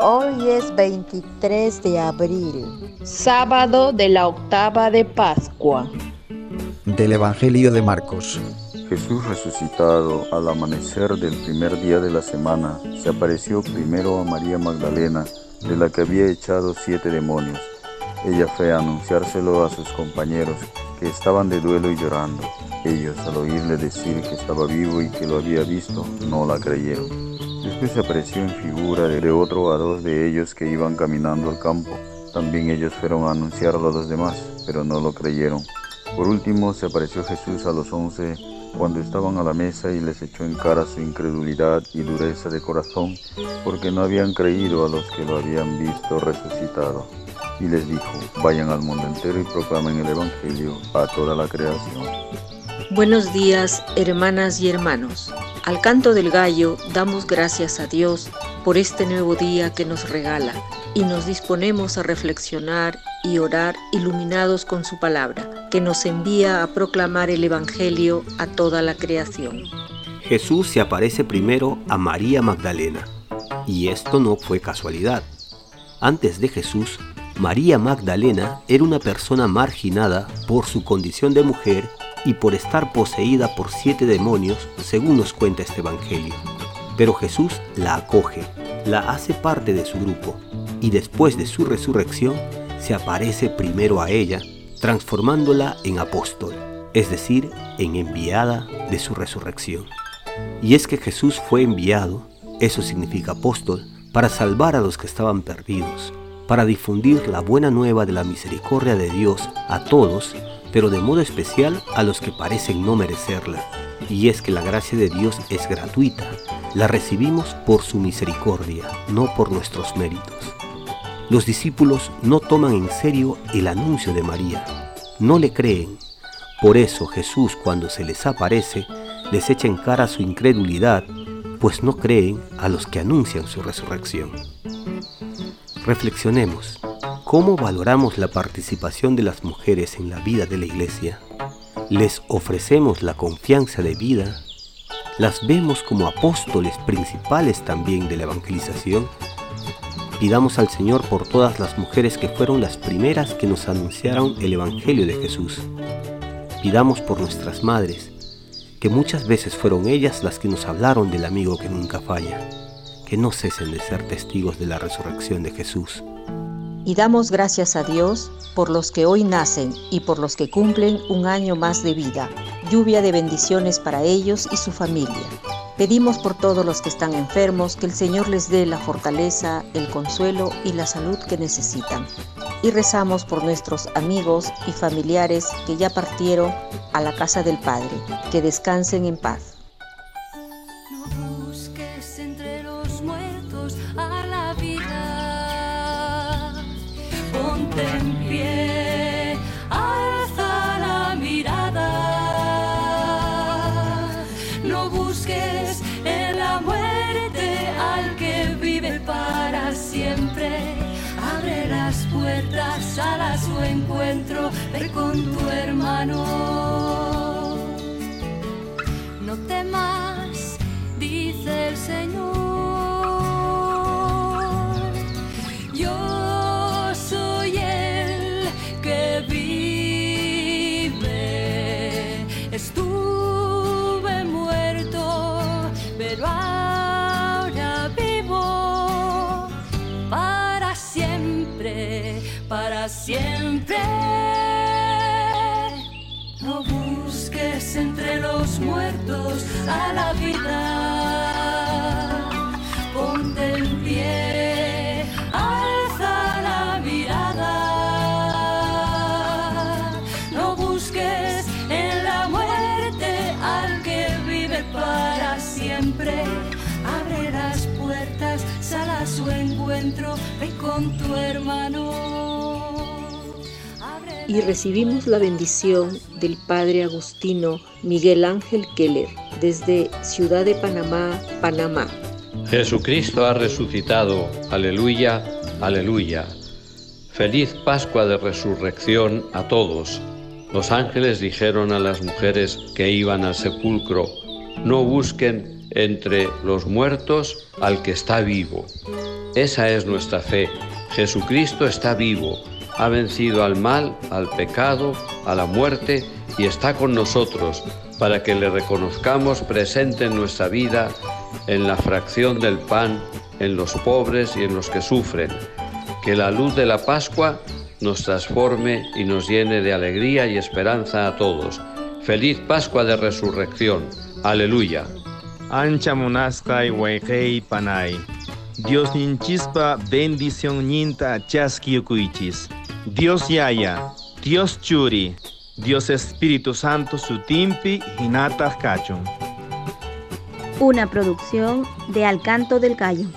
Hoy es 23 de abril, sábado de la octava de Pascua. Del Evangelio de Marcos. Jesús resucitado al amanecer del primer día de la semana, se apareció primero a María Magdalena, de la que había echado siete demonios. Ella fue a anunciárselo a sus compañeros, que estaban de duelo y llorando. Ellos, al oírle decir que estaba vivo y que lo había visto, no la creyeron. Después se apareció en figura de otro a dos de ellos que iban caminando al campo. También ellos fueron a anunciarlo a los demás, pero no lo creyeron. Por último se apareció Jesús a los once cuando estaban a la mesa y les echó en cara su incredulidad y dureza de corazón, porque no habían creído a los que lo habían visto resucitado. Y les dijo, vayan al mundo entero y proclamen el Evangelio a toda la creación. Buenos días, hermanas y hermanos. Al canto del gallo damos gracias a Dios por este nuevo día que nos regala y nos disponemos a reflexionar y orar iluminados con su palabra, que nos envía a proclamar el Evangelio a toda la creación. Jesús se aparece primero a María Magdalena, y esto no fue casualidad. Antes de Jesús, María Magdalena era una persona marginada por su condición de mujer y por estar poseída por siete demonios, según nos cuenta este Evangelio. Pero Jesús la acoge, la hace parte de su grupo, y después de su resurrección, se aparece primero a ella, transformándola en apóstol, es decir, en enviada de su resurrección. Y es que Jesús fue enviado, eso significa apóstol, para salvar a los que estaban perdidos, para difundir la buena nueva de la misericordia de Dios a todos pero de modo especial a los que parecen no merecerla. Y es que la gracia de Dios es gratuita, la recibimos por su misericordia, no por nuestros méritos. Los discípulos no toman en serio el anuncio de María, no le creen. Por eso Jesús cuando se les aparece les echa en cara su incredulidad, pues no creen a los que anuncian su resurrección. Reflexionemos. ¿Cómo valoramos la participación de las mujeres en la vida de la iglesia? ¿Les ofrecemos la confianza de vida? ¿Las vemos como apóstoles principales también de la evangelización? Pidamos al Señor por todas las mujeres que fueron las primeras que nos anunciaron el Evangelio de Jesús. Pidamos por nuestras madres, que muchas veces fueron ellas las que nos hablaron del amigo que nunca falla, que no cesen de ser testigos de la resurrección de Jesús y damos gracias a Dios por los que hoy nacen y por los que cumplen un año más de vida, lluvia de bendiciones para ellos y su familia. Pedimos por todos los que están enfermos que el Señor les dé la fortaleza, el consuelo y la salud que necesitan. Y rezamos por nuestros amigos y familiares que ya partieron a la casa del Padre, que descansen en paz. En pie, alza la mirada. No busques en la muerte al que vive para siempre. Abre las puertas a su encuentro, ve con tu para siempre. No busques entre los muertos a la vida. Ponte en pie, alza la mirada. No busques en la muerte al que vive para siempre. Abre las puertas, sal a su encuentro, ve con tu hermano y recibimos la bendición del Padre Agustino Miguel Ángel Keller desde Ciudad de Panamá, Panamá. Jesucristo ha resucitado, aleluya, aleluya. Feliz Pascua de Resurrección a todos. Los ángeles dijeron a las mujeres que iban al sepulcro, no busquen entre los muertos al que está vivo. Esa es nuestra fe. Jesucristo está vivo, ha vencido al mal, al pecado, a la muerte y está con nosotros para que le reconozcamos presente en nuestra vida, en la fracción del pan, en los pobres y en los que sufren. Que la luz de la Pascua nos transforme y nos llene de alegría y esperanza a todos. Feliz Pascua de Resurrección. Aleluya. Ancha monasca y panay. Dios ninchispa bendición ninta chaskiukuichis. Dios yaya, Dios churi, Dios Espíritu Santo sutimpi hinata cachon. Una producción de Alcanto del Cayo.